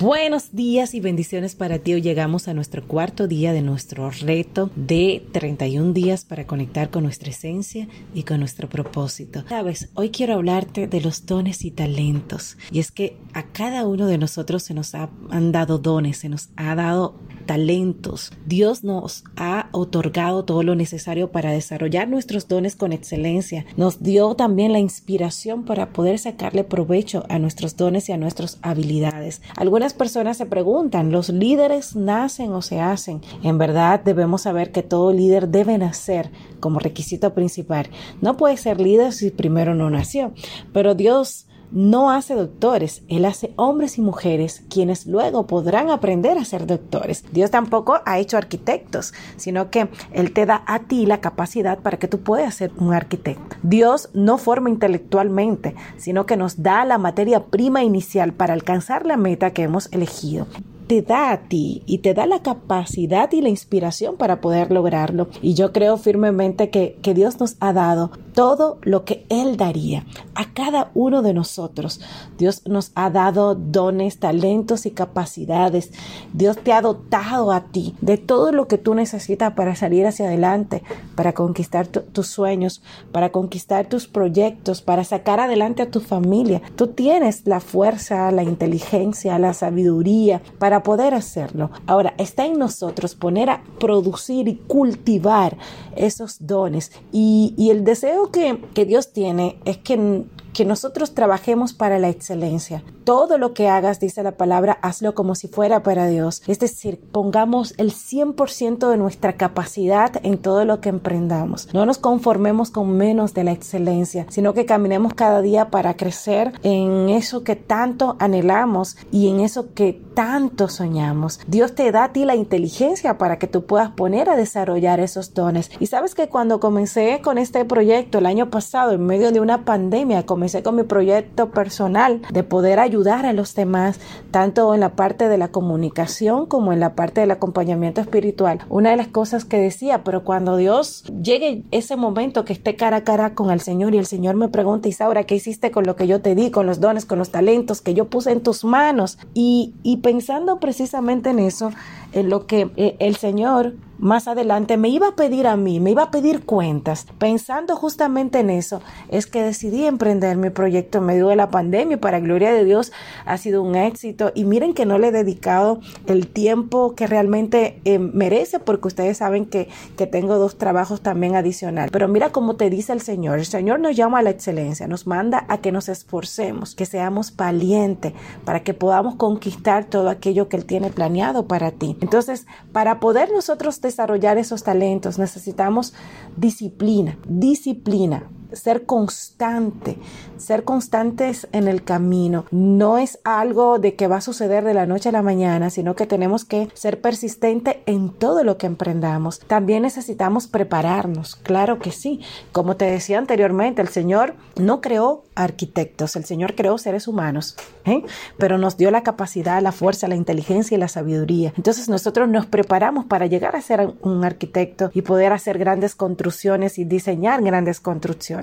Buenos días y bendiciones para ti. Hoy llegamos a nuestro cuarto día de nuestro reto de 31 días para conectar con nuestra esencia y con nuestro propósito. Sabes, hoy quiero hablarte de los dones y talentos. Y es que a cada uno de nosotros se nos han dado dones, se nos ha dado talentos. Dios nos ha otorgado todo lo necesario para desarrollar nuestros dones con excelencia. Nos dio también la inspiración para poder sacarle provecho a nuestros dones y a nuestras habilidades. Algunas personas se preguntan, ¿los líderes nacen o se hacen? En verdad debemos saber que todo líder debe nacer como requisito principal. No puede ser líder si primero no nació, pero Dios no hace doctores, Él hace hombres y mujeres quienes luego podrán aprender a ser doctores. Dios tampoco ha hecho arquitectos, sino que Él te da a ti la capacidad para que tú puedas ser un arquitecto. Dios no forma intelectualmente, sino que nos da la materia prima inicial para alcanzar la meta que hemos elegido te da a ti y te da la capacidad y la inspiración para poder lograrlo. Y yo creo firmemente que, que Dios nos ha dado todo lo que Él daría a cada uno de nosotros. Dios nos ha dado dones, talentos y capacidades. Dios te ha dotado a ti de todo lo que tú necesitas para salir hacia adelante, para conquistar tus sueños, para conquistar tus proyectos, para sacar adelante a tu familia. Tú tienes la fuerza, la inteligencia, la sabiduría para poder hacerlo. Ahora, está en nosotros poner a producir y cultivar esos dones. Y, el deseo que, que Dios tiene es que que nosotros trabajemos para la excelencia. Todo lo que hagas, dice la palabra, hazlo como si fuera para Dios. Es decir, pongamos el 100% de nuestra capacidad en todo lo que emprendamos. No nos conformemos con menos de la excelencia, sino que caminemos cada día para crecer en eso que tanto anhelamos y en eso que tanto soñamos. Dios te da a ti la inteligencia para que tú puedas poner a desarrollar esos dones. Y sabes que cuando comencé con este proyecto el año pasado, en medio de una pandemia, comencé con mi proyecto personal de poder ayudar a los demás, tanto en la parte de la comunicación como en la parte del acompañamiento espiritual. Una de las cosas que decía, pero cuando Dios llegue ese momento que esté cara a cara con el Señor y el Señor me pregunta, Isaura, ¿qué hiciste con lo que yo te di, con los dones, con los talentos que yo puse en tus manos? Y, y pensando precisamente en eso, en lo que eh, el Señor más adelante me iba a pedir a mí, me iba a pedir cuentas. Pensando justamente en eso, es que decidí emprender mi proyecto en medio de la pandemia para gloria de Dios ha sido un éxito. Y miren que no le he dedicado el tiempo que realmente eh, merece porque ustedes saben que, que tengo dos trabajos también adicional. Pero mira cómo te dice el Señor. El Señor nos llama a la excelencia, nos manda a que nos esforcemos, que seamos valientes para que podamos conquistar todo aquello que Él tiene planeado para ti. Entonces, para poder nosotros desarrollar esos talentos, necesitamos disciplina, disciplina, ser constante, ser constantes en el camino. No es algo de que va a suceder de la noche a la mañana, sino que tenemos que ser persistente en todo lo que emprendamos. También necesitamos prepararnos, claro que sí. Como te decía anteriormente, el Señor no creó arquitectos, el Señor creó seres humanos, ¿eh? pero nos dio la capacidad, la fuerza, la inteligencia y la sabiduría. Entonces nosotros nos preparamos para llegar a ser un arquitecto y poder hacer grandes construcciones y diseñar grandes construcciones.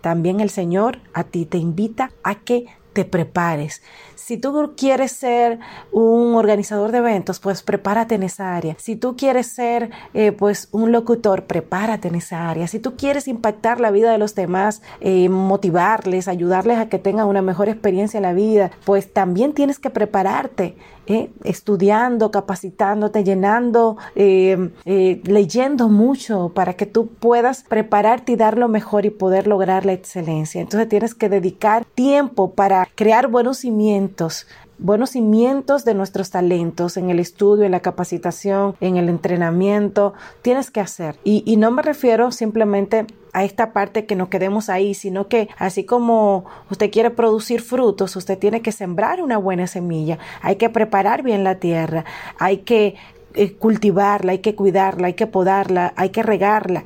También el Señor a ti te invita a que te prepares. Si tú quieres ser un organizador de eventos, pues prepárate en esa área. Si tú quieres ser eh, pues un locutor, prepárate en esa área. Si tú quieres impactar la vida de los demás, eh, motivarles, ayudarles a que tengan una mejor experiencia en la vida, pues también tienes que prepararte. ¿eh? estudiando, capacitándote, llenando, leyendo mucho para que tú puedas prepararte y dar lo mejor y poder lograr la excelencia. Entonces tienes que dedicar tiempo para crear buenos cimientos, buenos cimientos de nuestros talentos en el estudio, en la capacitación, en el entrenamiento, tienes que hacer. Y, no me refiero simplemente a esta parte que no quedemos ahí, sino que así como usted quiere producir frutos, usted tiene que sembrar una buena semilla, hay que preparar bien la tierra, hay que eh, cultivarla, hay que cuidarla, hay que podarla, hay que regarla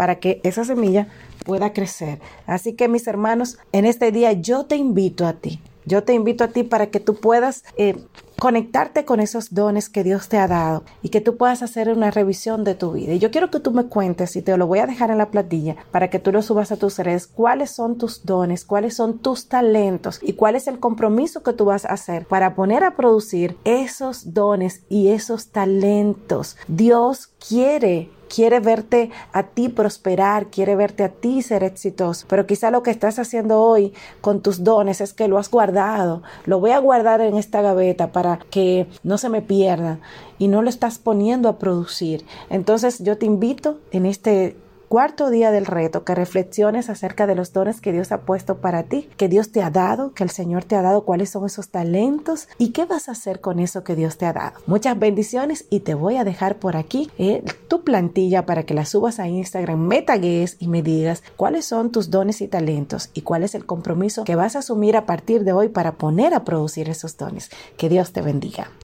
para que esa semilla pueda crecer. Así que mis hermanos, en este día yo te invito a ti Yo te invito a ti para que tú puedas eh, conectarte con esos dones que Dios te ha dado y que tú puedas hacer una revisión de tu vida. Y yo quiero que tú me cuentes, y te lo voy a dejar en la platilla para que tú lo subas a tus redes, cuáles son tus dones, cuáles son tus talentos y cuál es el compromiso que tú vas a hacer para poner a producir esos dones y esos talentos. Dios quiere quiere verte a ti prosperar, quiere verte a ti ser exitoso, pero quizá lo que estás haciendo hoy con tus dones es que lo has guardado, lo voy a guardar en esta gaveta para que no se me pierda y no lo estás poniendo a producir. Entonces yo te invito en este cuarto día del reto, que reflexiones acerca de los dones que Dios ha puesto para ti, que Dios te ha dado, que el Señor te ha dado, cuáles son esos talentos y qué vas a hacer con eso que Dios te ha dado. Muchas bendiciones y te voy a dejar por aquí eh, tu plantilla para que la subas a Instagram, me tagues y me digas cuáles son tus dones y talentos y cuál es el compromiso que vas a asumir a partir de hoy para poner a producir esos dones. Que Dios te bendiga.